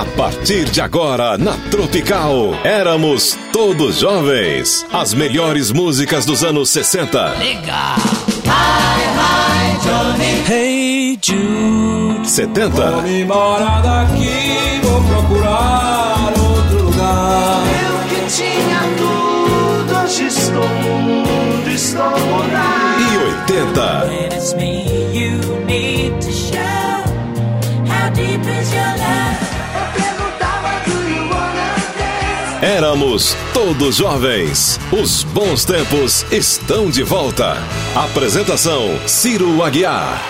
A partir de agora, na Tropical, éramos todos jovens. As melhores músicas dos anos 60. Legal. Hi, hi, Johnny. Hey Jude. 70. Vou me embora daqui, vou procurar outro lugar. Eu que tinha tudo, hoje estou mudo, estou mudado. E 80. When it's me you need to show. How deep is Éramos todos jovens. Os bons tempos estão de volta. Apresentação: Ciro Aguiar.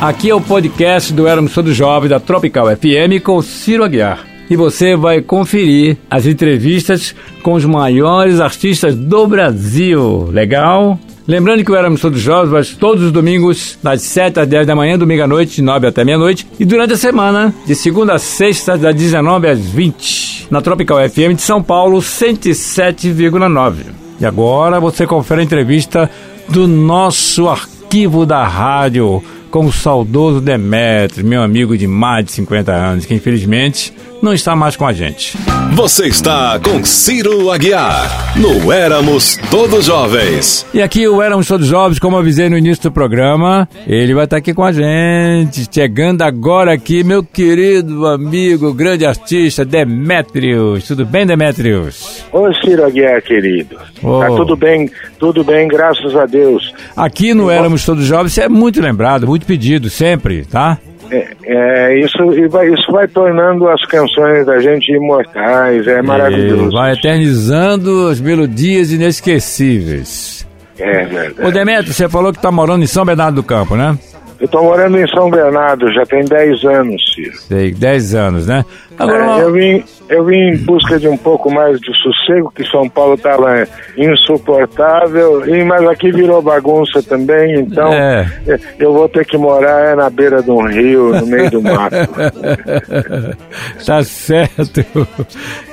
Aqui é o podcast do Éramos Todos Jovens da Tropical FM com Ciro Aguiar. E você vai conferir as entrevistas com os maiores artistas do Brasil. Legal? Lembrando que o Éramos Todos Jovens todos os domingos, das 7 às 10 da manhã, domingo à noite, de 9 até meia-noite. E durante a semana, de segunda a sexta, das 19 às 20, na Tropical FM de São Paulo, 107,9. E agora você confere a entrevista do nosso arquivo da rádio com o saudoso Demetrio, meu amigo de mais de 50 anos, que infelizmente não está mais com a gente. Você está com Ciro Aguiar. No Éramos Todos Jovens. E aqui o Éramos Todos Jovens, como avisei no início do programa, ele vai estar aqui com a gente, chegando agora aqui, meu querido amigo, grande artista, Demetrius. Tudo bem, Demetrius? Ô Ciro Aguiar, querido. Ô. Tá tudo bem, tudo bem, graças a Deus. Aqui no Éramos Todos Jovens, você é muito lembrado, muito pedido, sempre, tá? É, é, isso, vai, isso vai tornando as canções da gente imortais, é maravilhoso. E vai eternizando as melodias inesquecíveis. É verdade. Ô Demetrio, você falou que tá morando em São Bernardo do Campo, né? Eu tô morando em São Bernardo, já tem 10 anos, Ciro. Sei, 10 anos, né? Agora, É, eu, vim, eu vim em busca de um pouco mais de sossego, que São Paulo estava insuportável, e, mas aqui virou bagunça também, então É. é, eu vou ter que morar é, na beira de um rio, no meio do mato. tá certo.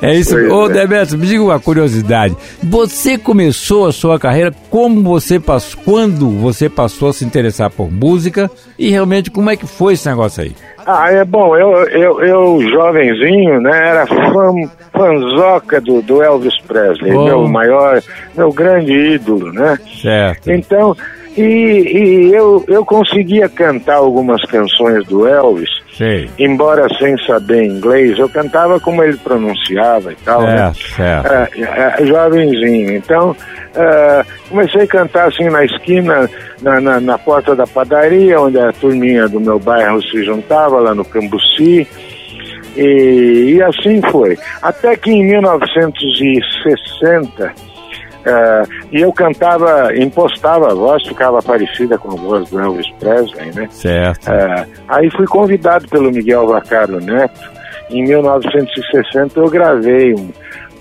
É isso. Pois Ô, é. Demetrio, me diga uma curiosidade. Você começou a sua carreira, como você passou, quando você passou a se interessar por música e realmente como é que foi esse negócio aí? Ah, é bom, eu, eu, eu jovenzinho, né, era fã, fanzoca do, do Elvis Presley, Oh. meu maior, meu grande ídolo, né? Certo. Então, e, e eu, eu conseguia cantar algumas canções do Elvis, Sei. embora sem saber inglês, eu cantava como ele pronunciava e tal, né? Certo, certo. É, é, jovenzinho. Então, é, comecei a cantar assim na esquina, na, na, na porta da padaria, onde a turminha do meu bairro se juntava, lá no Cambuci. E, e assim foi. Até que em 1960, é, e eu cantava, impostava a voz, ficava parecida com a voz do Elvis Presley, né? Certo. É, aí fui convidado pelo Miguel Vacaro Neto. Em 1960 eu gravei um,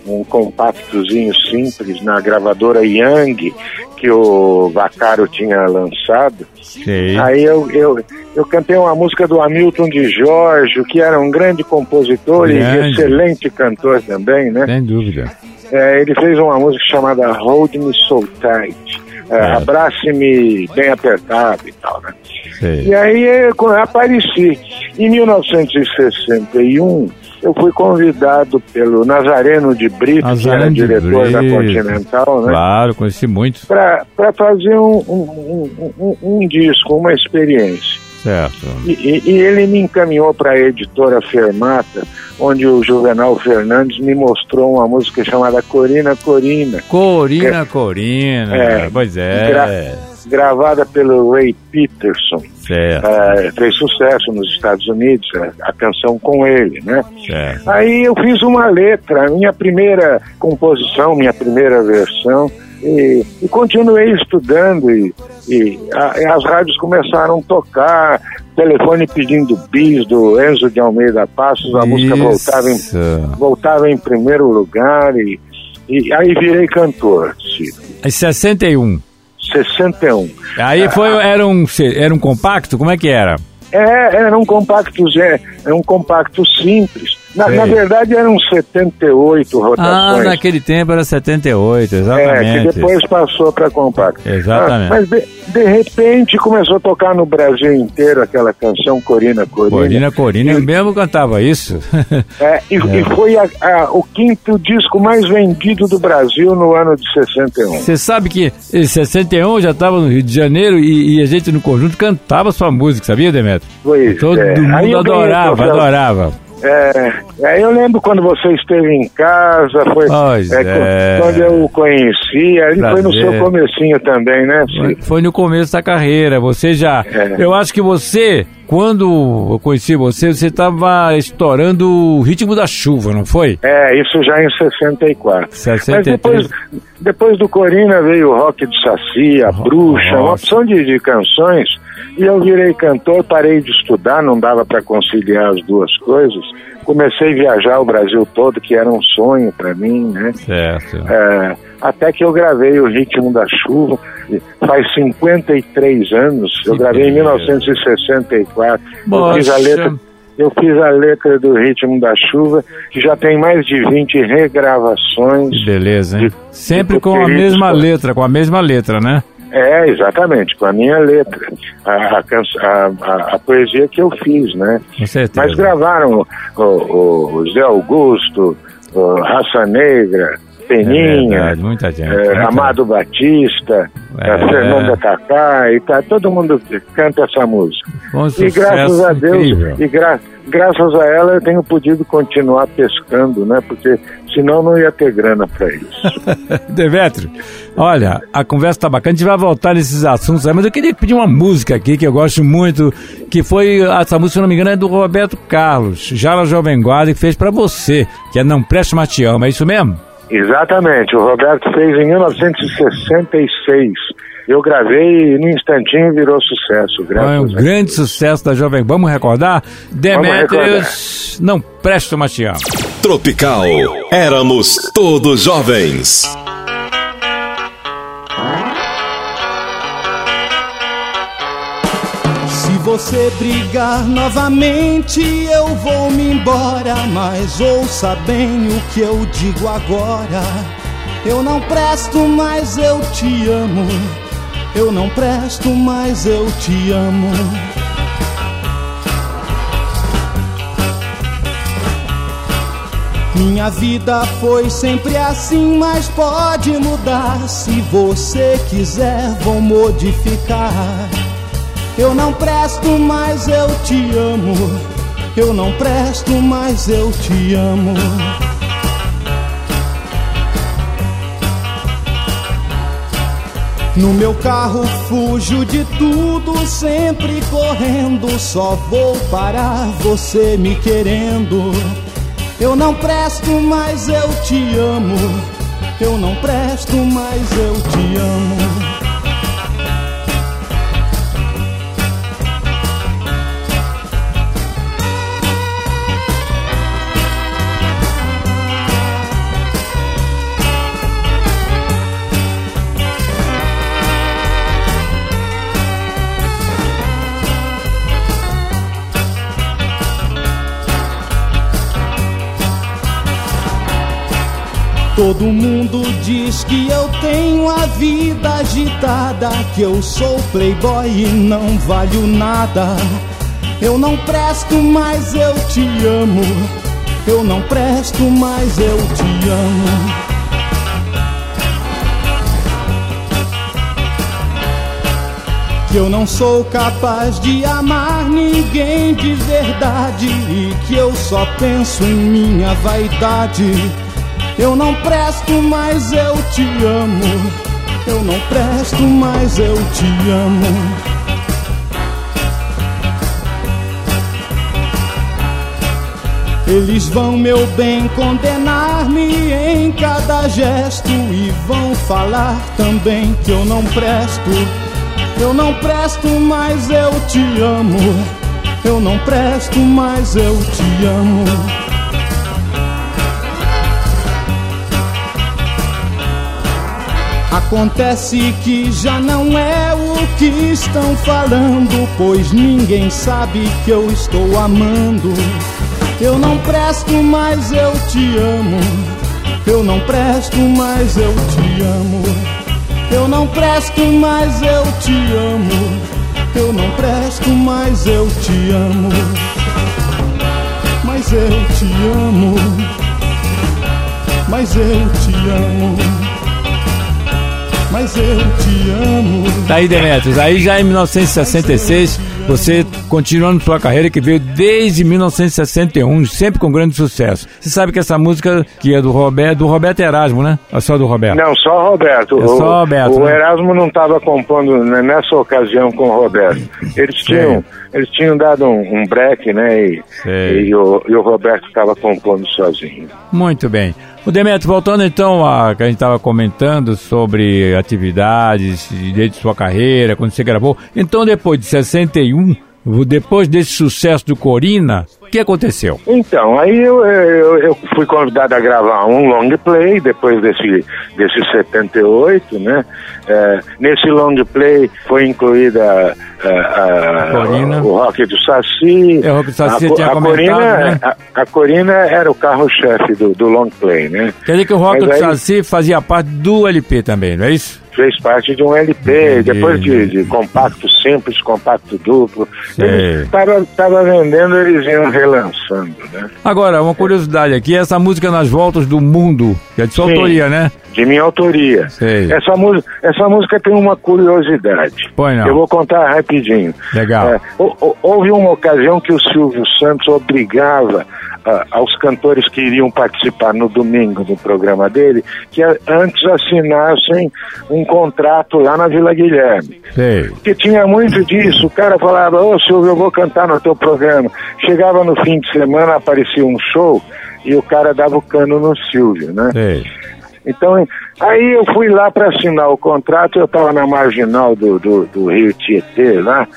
um compactozinho simples na gravadora Young que o Vacaro tinha lançado. Sei. Aí eu, eu, eu cantei uma música do Hamilton de Jorge, que era um grande compositor Grande. e excelente cantor também, né? Sem dúvida. É, ele fez uma música chamada Hold Me So Tight. É, É. Abrace-me bem apertado e tal, né? Sei. E aí eu co- apareci. Em 1961, eu fui convidado pelo Nazareno de Brito, Nazareno que era diretor da. Continental, né? Claro, conheci muito. Para fazer um, um, um, um- um disco, uma experiência. Certo. E, e- e ele me encaminhou para a editora Fermata, onde o Juvenal Fernandes me mostrou uma música chamada Corina Corina, Corina, Corina. É, pois é. gra- gravada pelo Ray Peterson. Certo, É, fez sucesso nos Estados Unidos, a, a canção com ele, né? certo. Aí eu fiz uma letra, minha primeira composição, minha primeira versão, e, e continuei estudando, e, e a- as rádios começaram a tocar, telefone pedindo bis do Enzo de Almeida Passos, a música voltava em, Isso. voltava em primeiro lugar, e, e aí virei cantor, Ciro. Em 61. 61. Aí foi, era um, era um compacto? Como é que era? É, era um compacto, é, é um compacto simples, Na, na verdade eram 78 Ah, rotações. naquele tempo era 78, É, exatamente. que depois passou para compacto. Exatamente. Ah, mas de, de repente começou a tocar no Brasil inteiro aquela canção Corina Corina. Corina Corina, eu mesmo cantava isso. É, e, e foi a- a- o quinto disco mais vendido do Brasil no ano de 61. Você sabe que em 61 eu já estava no Rio de Janeiro e, e a gente no conjunto cantava sua música, sabia, Demetrio? Pois Todo é. Mundo adorava, adorava. É, é, eu lembro quando você esteve em casa, foi é, é. quando eu o conheci, ali foi no Prazer. seu comecinho também, né? Foi- Foi no começo da carreira. Você já. É. Eu acho que você, quando eu conheci você, você estava estourando o ritmo da chuva, não foi? É, isso já em 64. 63. Mas depois, depois do Corina veio o Rock de Saci, a Bruxa, uma Nossa. opção de, de canções. E eu virei cantor, parei de estudar, não dava para conciliar as duas coisas. Comecei a viajar o Brasil todo, que era um sonho para mim, né? Certo. É, até que eu gravei o Ritmo da Chuva, e faz 53 anos, eu gravei em beleza. 1964. Eu fiz, a letra, eu fiz a letra do Ritmo da Chuva, que já tem mais de 20 regravações. Que beleza, hein? de- Sempre de com a mesma letra, com a mesma letra, né? É, exatamente, com a minha letra, a, a, a- a- poesia que eu fiz, né? Mas gravaram o, o- o Zé Augusto, o Raça Negra, É Peninha, verdade, muita gente. é, Amado Batista, É. Fernanda Cacá, e tá, todo mundo canta essa música. um E graças a Deus, incrível. e gra- graças a ela eu tenho podido continuar pescando, né? Porque senão não ia ter grana para isso. Demetrio, olha, a conversa tá bacana, a gente vai voltar nesses assuntos aí, mas eu queria pedir uma música aqui que eu gosto muito, que foi, essa música, se não me engano, é do Roberto Carlos, já na Jovem Guarda, que fez pra você, que é Não Preste Mas Te Ama, é isso mesmo? Exatamente, o Roberto fez em 1966. Eu gravei e no instantinho virou sucesso, graças Foi um a Deus. grande sucesso da Jovem Vamos recordar? Demetrius, Não Te Ama. Tropical. Éramos todos jovens. Você brigar novamente, eu vou me embora. Mas ouça bem o que eu digo agora. Eu não presto, mas eu te amo. Eu não presto, mas eu te amo. Minha vida foi sempre assim, mas pode mudar. Se você quiser, vou modificar. Eu não presto, mas eu te amo. Eu não presto, mas eu te amo. No meu carro fujo de tudo, sempre correndo. Só vou parar você me querendo. Eu não presto, mas eu te amo. Eu não presto, mas eu te amo. Todo mundo diz que eu tenho a vida agitada, que eu sou playboy e não valho nada. Eu não presto, mas eu te amo. Eu não presto, mas eu te amo. Que eu não sou capaz de amar ninguém de verdade e que eu só penso em minha vaidade. Eu não presto, mas eu te amo. Eu não presto, mas eu te amo. Eles vão, meu bem, condenar-me em cada gesto e vão falar também que eu não presto. Eu não presto, mas eu te amo. Eu não presto, mas eu te amo. Acontece que já não é o que estão falando, pois ninguém sabe que eu estou amando. Eu não presto, mas eu te amo. Eu não presto, mas eu te amo. Eu não presto, mas eu te amo. Eu não presto, mas eu te amo. Mas eu te amo. Mas eu te amo. Mas eu te amo. Tá aí, Demetrios. Aí já em 1966, você continuando sua carreira que veio desde 1961, sempre com grande sucesso. Você sabe que essa música que é do Roberto, do Roberto Erasmo, né? É só do Roberto. Não, só Roberto. É só Roberto, O, o né? Erasmo não estava compondo né, nessa ocasião com o Roberto. Eles tinham, eles tinham dado um, um break, né? E, e o, e o Roberto estava compondo sozinho. Muito bem. O Demetrio, voltando então a que a gente estava comentando sobre atividades desde sua carreira, quando você gravou. Então, depois de 61, depois desse sucesso do Corina, o que aconteceu? Então, aí eu, eu, eu fui convidado a gravar um long play depois desse, desse 78, né? É, nesse long play foi incluída é, a- Corina. o Rock do Saci. É, o Rock do Saci a, tinha a Corina, né? a, a Corina era o carro-chefe do, do long play, né? Quer dizer que o Rock Mas do aí- Saci fazia parte do LP também, não é isso? Fez parte de um LP, depois de, de compacto simples, compacto duplo. Sei. Ele estava tava vendendo, eles iam relançando, né? Agora, uma curiosidade aqui, essa música Nas Voltas do Mundo, que é de sua autoria, né? De minha autoria. Sei. Essa, música, essa música tem uma curiosidade. Pois não. Eu vou contar rapidinho. Legal. É, hou- hou- houve uma ocasião que o Silvio Santos obrigava ah, aos cantores que iriam participar no domingo do programa dele que antes assinassem um contrato lá na Vila Guilherme. Sei. Porque tinha muito disso. O cara falava, ô Silvio, eu vou cantar no teu programa. Chegava no fim de semana, aparecia um show e o cara dava o cano no Silvio, né? Sei. Então, aí eu fui lá para assinar o contrato, eu estava na marginal do, do, do Rio Tietê lá,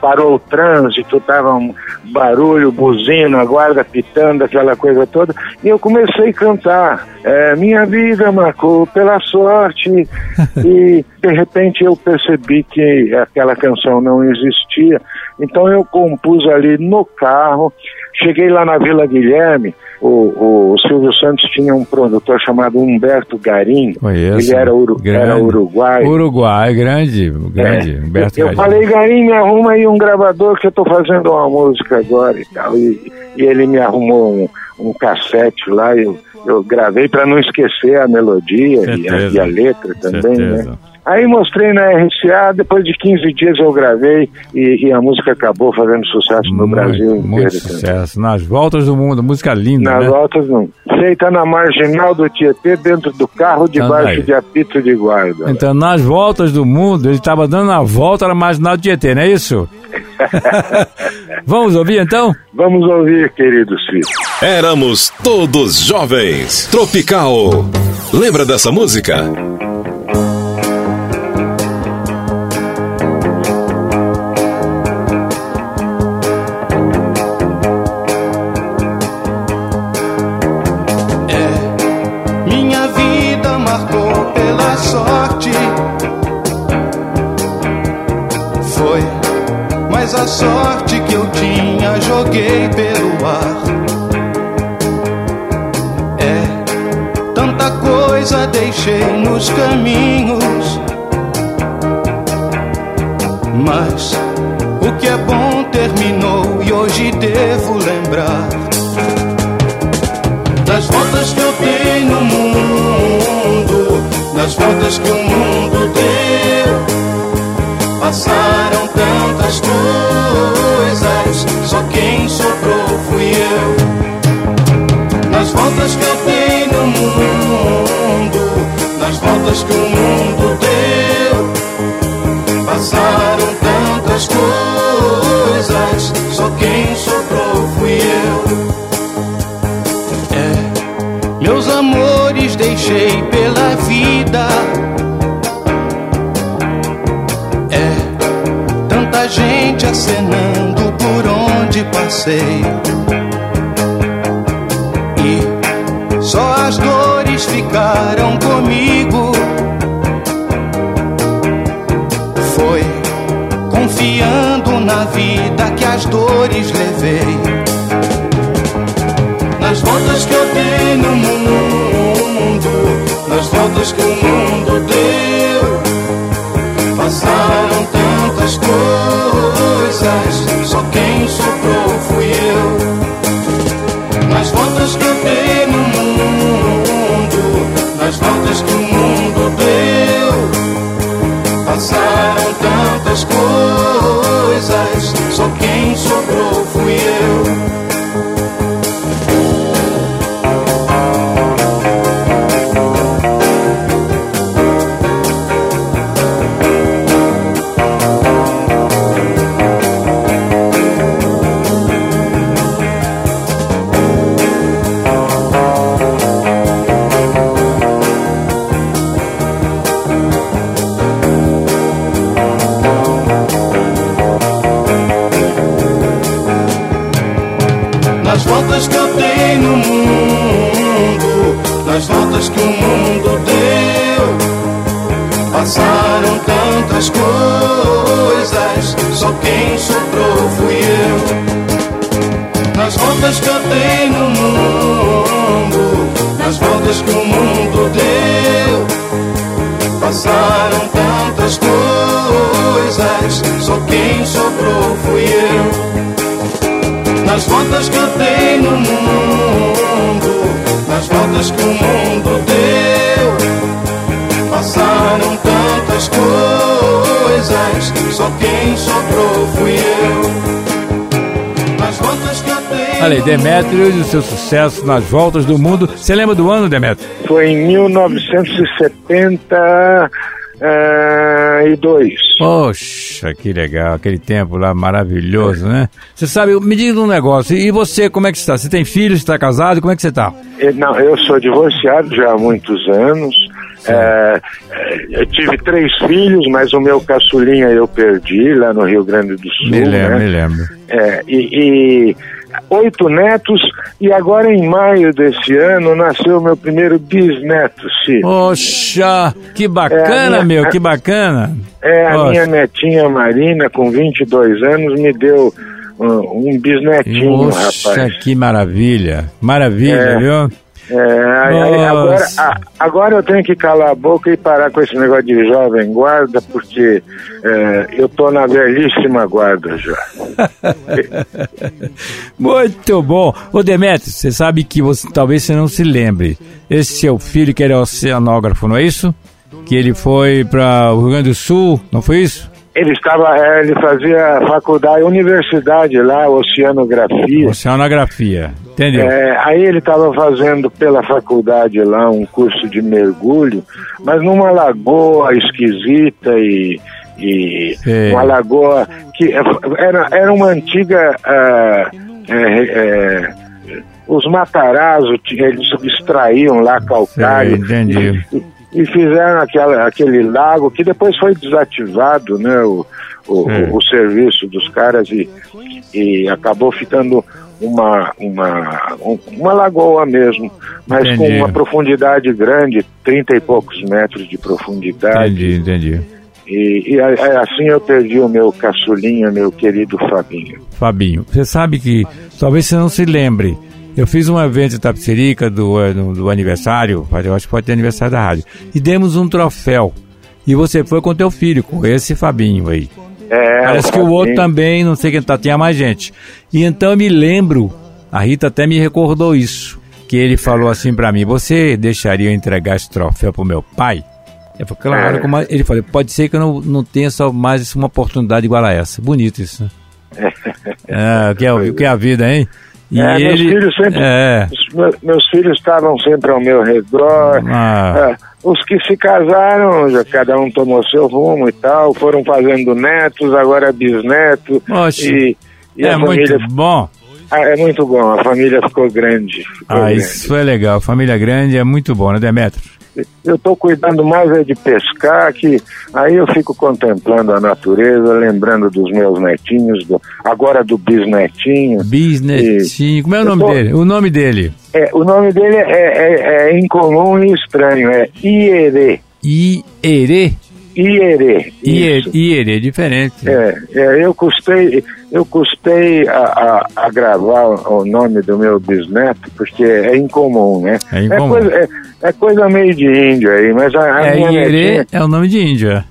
parou o trânsito, tava um barulho, buzina, guarda pitando, aquela coisa toda, e eu comecei a cantar. É, minha vida marcou pela sorte, e de repente eu percebi que aquela canção não existia, então eu compus ali no carro, cheguei lá na Vila Guilherme, o, o Silvio Santos tinha um produtor chamado Humberto Garim, Conheço. ele era, uru, Grande. era uruguaio. Uruguai, grande, grande. É. Humberto eu Garim. falei, Garim, me arruma aí um gravador que eu tô fazendo uma música agora e tal. E, e ele me arrumou um, um cassete lá, eu, eu gravei para não esquecer a melodia e a, e a letra também, Certeza. né? Aí mostrei na RCA, depois de 15 dias eu gravei e, e a música acabou fazendo sucesso no Muito, Brasil inteiro. muito sucesso. Nas voltas do mundo, música linda, Nas né? voltas não. Feita na marginal do Tietê, dentro do carro, debaixo aí. de apito de guarda. Então, nas voltas do mundo, ele estava dando a volta na marginal do Tietê, não é isso? Vamos ouvir então? Vamos ouvir, queridos filhos. Éramos todos jovens. Tropical. Lembra dessa música? Caminhos. Mas o que é bom terminou e hoje devo lembrar das voltas que eu dei no mundo, das voltas que o mundo deu. Passaram tantas coisas, só quem sobrou fui eu. Nas voltas que eu dei passei. E só as dores ficaram comigo. Foi confiando na vida que as dores levei. voltas que eu dei no mundo, nas voltas que o mundo deu, passaram tantas coisas, só quem sobrou fui eu. Nas voltas que eu dei no mundo, nas voltas que o mundo deu, passaram tantas coisas, só quem sobrou fui eu nas voltas que aí, Demetrius e o seu sucesso nas voltas do mundo. Você lembra do ano, Demetrius? Foi em 1972. Poxa, que legal, aquele tempo lá maravilhoso, né? Você sabe, me diga um negócio, e você, como é que está? Você tem filhos, está casado, como é que você está? Não, eu sou divorciado já há muitos anos. É, é, eu tive três filhos, mas o meu caçulinha eu perdi lá no Rio Grande do Sul. Me lembro, né? me lembro. É, e, e oito netos, e agora em maio desse ano nasceu meu primeiro bisneto, Ciro. Poxa, que bacana, É, minha- meu, que bacana. É, a minha netinha Marina, com 22 anos, me deu um, um bisnetinho, Poxa, rapaz. que maravilha. Maravilha, É. viu? É, agora, agora eu tenho que calar a boca e parar com esse negócio de jovem guarda, porque é, eu tô na velhíssima guarda já. Muito bom. Ô Demetrio, você sabe que você talvez você não se lembre. Esse seu filho que era oceanógrafo, não é isso? Que ele foi para o Rio Grande do Sul, não foi isso? Ele estava, é, ele fazia faculdade, universidade lá, oceanografia. Oceanografia, entendeu? É, aí ele estava fazendo pela faculdade lá um curso de mergulho, mas numa lagoa esquisita e, e Sei. uma lagoa que era, era uma antiga. ah, é, é, os matarazos, eles extraíam lá calcário. Sei, entendi. E, e fizeram aquela, aquele lago que depois foi desativado, né? O, o, É. o, o serviço dos caras e, e acabou ficando uma, uma, um- uma lagoa mesmo, mas Entendi. com uma profundidade grande, 30 e poucos metros de profundidade. Entendi, entendi. E, e a- assim eu perdi o meu caçulinha, meu querido Fabinho. Fabinho, você sabe que talvez você não se lembre. Eu fiz um evento em Tapsirica do, do, do aniversário, eu acho que pode ter aniversário da rádio, e demos um troféu. E você foi com teu filho, com esse Fabinho aí. É, Parece que o outro também, não sei quem tá, tinha mais gente. E então eu me lembro, a Rita até me recordou isso, que ele falou assim pra mim, você deixaria eu entregar esse troféu pro meu pai? Eu falei, claro, É. como ele falou, pode ser que eu não, não tenha só mais uma oportunidade igual a essa. Bonito isso, né? É, o que é, o que é a vida, hein? E É, meus filhos sempre. É, meus, meus filhos estavam sempre ao meu redor. Ah. É, os que se casaram, já cada um tomou seu rumo e tal, foram fazendo netos, agora bisneto. Poxa, e, e é muito bom. Ah, é muito bom, a família ficou grande. ficou Ah, grande. isso é legal. Família grande é muito bom, né, Demetrio? Eu estou cuidando mais é de pescar, que aí eu fico contemplando a natureza, lembrando dos meus netinhos, do- agora do bisnetinho. Bisnetinho. Como é o nome tô- dele? O nome dele? É, o nome dele é, é- é incomum e estranho, é Ierê. Ierê. Ierê. Iê- isso. Ierê, diferente. É, é, eu custei, eu custei a, a- a gravar o nome do meu bisneto, porque é incomum, né? É incomum. coisa, é, é coisa meio de índio aí, mas a, a É, Ierê netinha, é o nome de índio, é.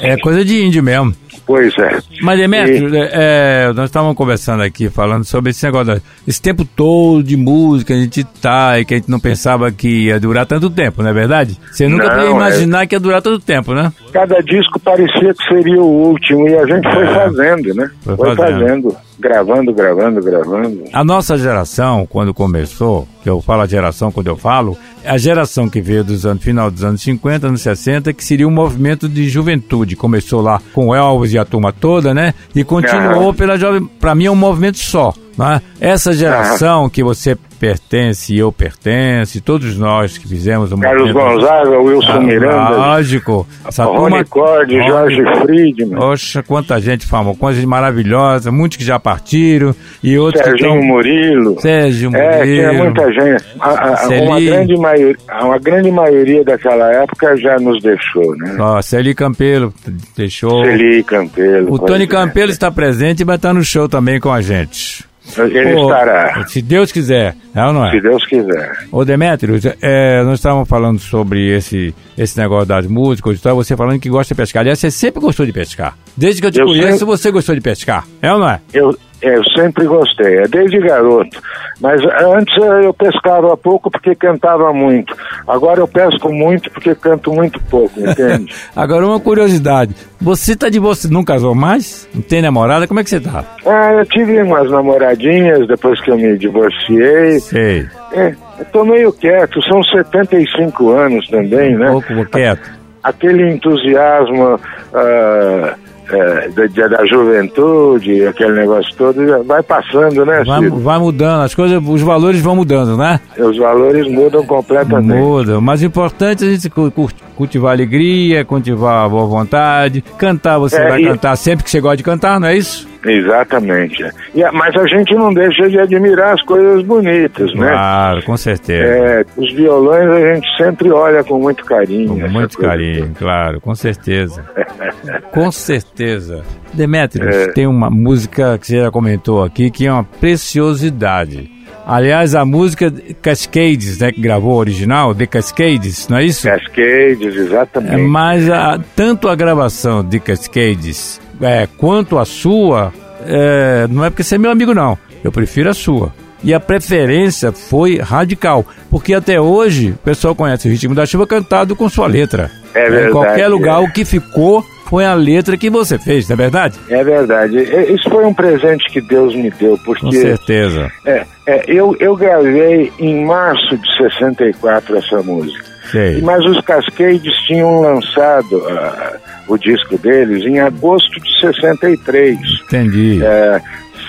É é coisa de índio mesmo. Pois é. Mas, Demetrio, é, nós estávamos conversando aqui, falando sobre esse negócio, da- esse tempo todo de música, a gente tá, e que a gente não pensava que ia durar tanto tempo, não é verdade? Você nunca Não, podia é. imaginar que ia durar tanto tempo, né? Cada disco parecia que seria o último, e a gente foi fazendo, né? Foi Foi, fazendo. fazendo, gravando, gravando, gravando. A nossa geração, quando começou, que eu falo a geração quando eu falo, é a geração que veio dos anos, final dos anos 50, anos 60, que seria um movimento de juventude. Começou lá com o Elvis e a turma toda, né? E continuou pela jovem. Para mim é um movimento só. Né? Essa geração que você pertence e eu pertence, todos nós que fizemos o Carlos movimento. Gonzaga, Wilson Ah, Miranda, Lógico. Essa Rony Cord, Rony- Jorge Friedman, Poxa, quanta gente famosa, quanta gente maravilhosa, muitos que já partiram e outros que Serginho estão. Murilo. Sérgio É, tinha Murilo. muita gente. A- a- uma, grande maioria, uma grande maioria daquela época já nos deixou, né? Ó, Celi Campelo deixou. Celi Campelo. O Tony é. Campelo está presente e vai estar no show também com a gente. Ele Pô, estará, Se Deus quiser, é ou não se é? Deus quiser. Ô Demétrio, é, nós estávamos falando sobre esse, esse negócio das músicas e tal, você falando que gosta de pescar. Aliás, você sempre gostou de pescar. Desde que eu te Eu conheço, sempre- você gostou de pescar. É ou não é? Eu, eu sempre gostei, é desde garoto. Mas antes eh, eu pescava pouco porque cantava muito. Agora eu pesco muito porque canto muito pouco, entende? Agora, uma curiosidade. Você tá de você não casou mais? Não tem namorada? Como é que você tá? ah, eu tive umas namoradinhas depois que eu me divorciei. Sei. É, eu tô meio quieto, são 75 anos também, né? Um pouco quieto. aquele entusiasmo ah, eh, da, da- juventude, aquele negócio todo, vai passando, né, Vai, Ciro? vai mudando, as coisas, os valores vão mudando, né? Os valores mudam completamente. Muda. Mas o importante é a gente cu- cu- cultivar alegria, cultivar a boa vontade. Cantar, você É, vai e- cantar sempre que você gosta de cantar, não é isso? Exatamente. E mas a gente não deixa de admirar as coisas bonitas, né? Claro, com certeza. É, os violões a gente sempre olha com muito carinho. Com muito carinho, claro, com certeza. com certeza. Demetrius, É. tem uma música que você já comentou aqui que é uma preciosidade. Aliás, a música Cascades, né, que gravou o original, The Cascades, não é isso? Cascades, É, exatamente. mas a- tanto a gravação de Cascades é, quanto a sua, é, não é porque você é meu amigo, não. Eu prefiro a sua. E a preferência foi radical, porque até hoje o pessoal conhece o ritmo da chuva cantado com sua letra. É Em verdade, qualquer lugar, é. o que ficou foi a letra que você fez, não é verdade? É verdade. Isso foi um presente que Deus me deu, Com porque certeza. é, é, eu, eu gravei em março de 64 essa música. Sei. Mas os Cascades tinham lançado ah, o disco deles em agosto de 63. Entendi. É,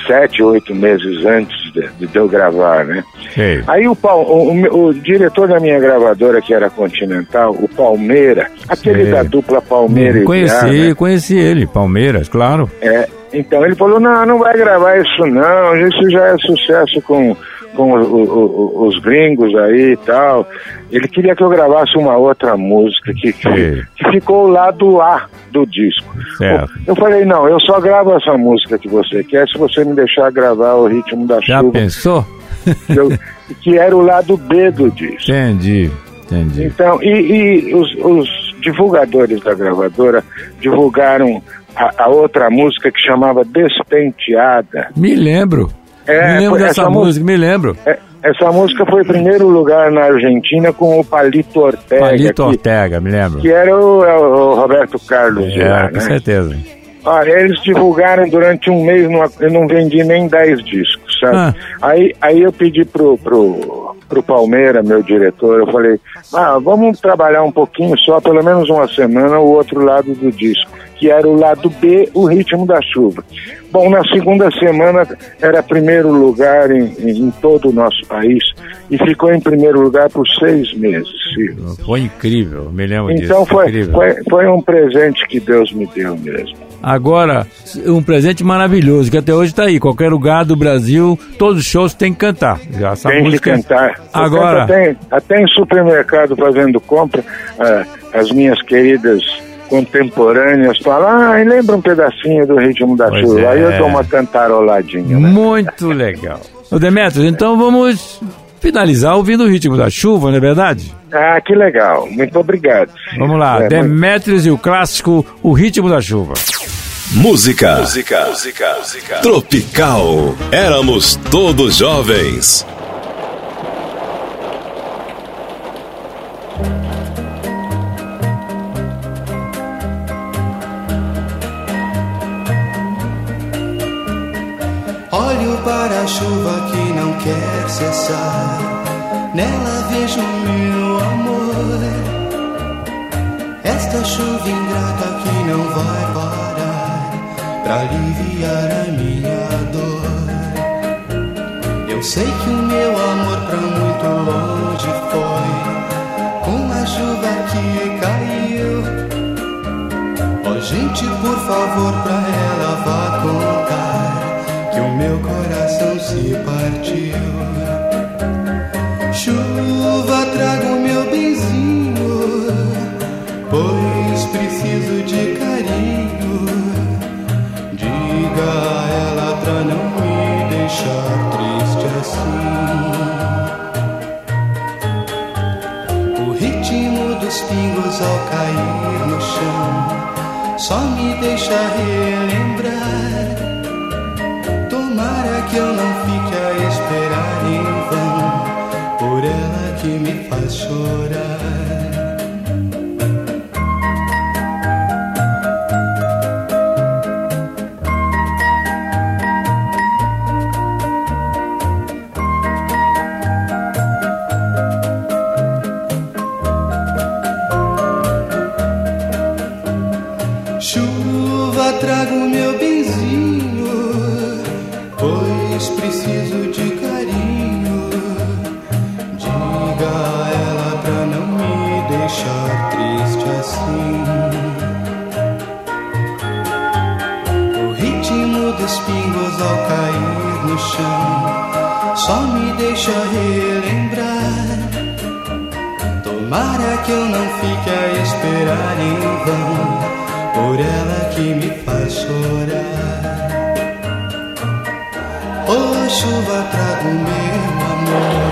sete, oito meses antes de, de eu gravar, né? Sei. Aí o, Pal- o, o- diretor da minha gravadora, que era Continental, o Palmeira, aquele da dupla Palmeira e Conheci, Viar, né? conheci ele, Palmeiras, claro. É, então ele falou, não, não vai gravar isso não, isso já é sucesso com, com o- o- o- os gringos aí e tal. Ele queria que eu gravasse uma outra música que, que, que ficou o lado A do disco. Certo. Eu falei, não, eu só gravo essa música que você quer se você me deixar gravar o ritmo da Já chuva, pensou? que, eu- que era o lado B do disco. Entendi, entendi. Então, e, e os, os divulgadores da gravadora divulgaram a, a outra música que chamava Despenteada. Me lembro. É, me lembro dessa música, me lembro. É, essa música foi em primeiro lugar na Argentina com o Palito Ortega, Palito que, Ortega, me lembro. que era o, é o Roberto Carlos de lá, É, com né? certeza. Olha, eles divulgaram durante um mês, não- eu não vendi nem 10 discos, sabe? Ah. Aí, aí eu pedi pro, pro, pro Palmeira, meu diretor, eu falei, ah, vamos trabalhar um pouquinho só, pelo menos uma semana, o outro lado do disco, que era o lado B, o ritmo da chuva. Bom, na segunda semana era primeiro lugar em, em, em todo o nosso país e ficou em primeiro lugar por seis meses. Foi incrível, me lembro disso. Então foi, incrível. foi, foi um presente que Deus me deu mesmo. Agora, um presente maravilhoso, que até hoje está aí. Qualquer lugar do Brasil, todos os shows tem que cantar. Já essa tem música... que cantar. Eu Agora- Até, até em supermercado fazendo compra, ah, as minhas queridas contemporâneas falam, ah, lembra um pedacinho do ritmo da Pois chuva. Aí é. eu dou uma cantaroladinha. né? Muito legal. Ô Demetrios, então vamos finalizar ouvindo o ritmo da chuva, não é verdade? Ah, que legal. Muito obrigado. Vamos lá, É, muito- Demetrios e o clássico O Ritmo da Chuva. Música. Música. Tropical. Éramos todos jovens. Olho para a chuva que não quer cessar. Nela vejo meu amor. Esta chuva ingrata que não vai parar para aliviar a minha dor. Eu sei que o meu amor para muito longe foi com a chuva que caiu. Ó gente, por favor, pra ela vá contar meu coração se partiu. Chuva, traga o meu benzinho, pois preciso de carinho. Diga a ela pra não me deixar triste assim. O ritmo dos pingos ao cair no chão só me deixa relembrar. Que eu não fique a esperar em vão por ela que me faz chorar. Chuva, traga o meu amor.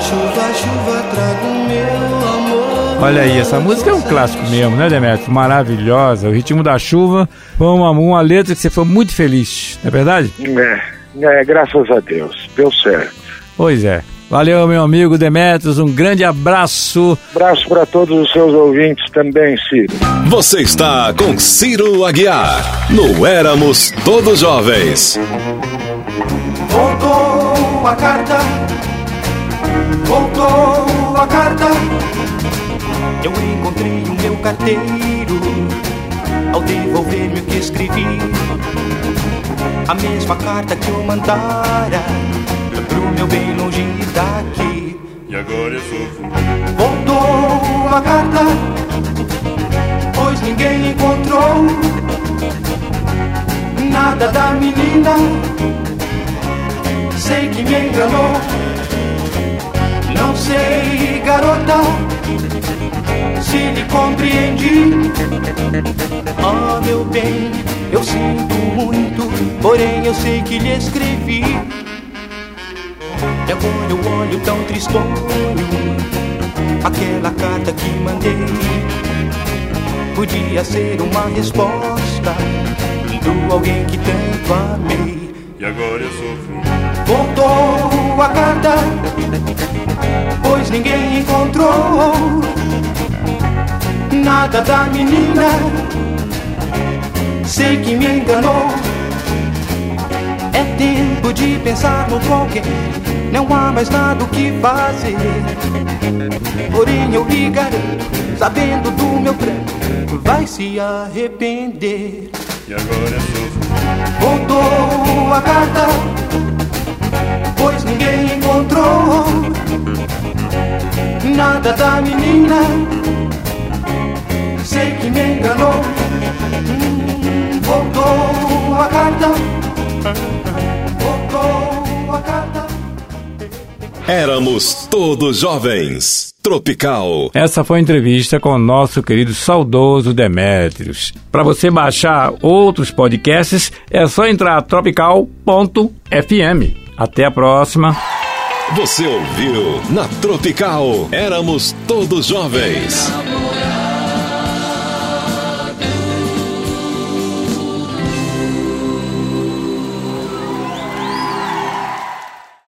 Chuva, chuva, traga o meu amor. Olha aí, essa música é um clássico mesmo, né, Demetrios? Maravilhosa. O Ritmo da Chuva foi uma, uma letra que você foi muito feliz, não é verdade? É, é, graças a Deus. Deu certo. Pois é. Valeu, meu amigo Demetrios. Um grande abraço. Abraço para todos os seus ouvintes também, Ciro. Você está com Ciro Aguiar. No Éramos Todos Jovens. Voltou a carta, voltou a carta. Eu encontrei o meu carteiro ao devolver-me o que escrevi. A mesma carta que eu mandara pro meu bem longe daqui. E agora eu sofro. Voltou a carta, pois ninguém encontrou nada da menina. Que me enganou. Não sei, garota, se lhe compreendi. Ah, meu bem, eu sinto muito, porém eu sei que lhe escrevi. E agora eu olho tão tristonho aquela carta que mandei. Podia ser uma resposta do alguém que tanto amei. E agora eu sofro. Voltou a carta, pois ninguém encontrou nada da menina. Sei que me enganou. É tempo de pensar no alguém, não há mais nada o que fazer. Porém eu lhe garanto, sabendo do meu pranto, vai se arrepender. E agora eu sofro. Voltou a carta, encontrou nada da menina. Sei que me enganou. Hum, Voltou a carta, voltou a carta. Éramos Todos Jovens. Tropical. Essa foi a entrevista com o nosso querido saudoso Demétrios. Para você baixar outros podcasts, é só entrar tropical.fm. Até a próxima. Você ouviu na Tropical. Éramos todos jovens.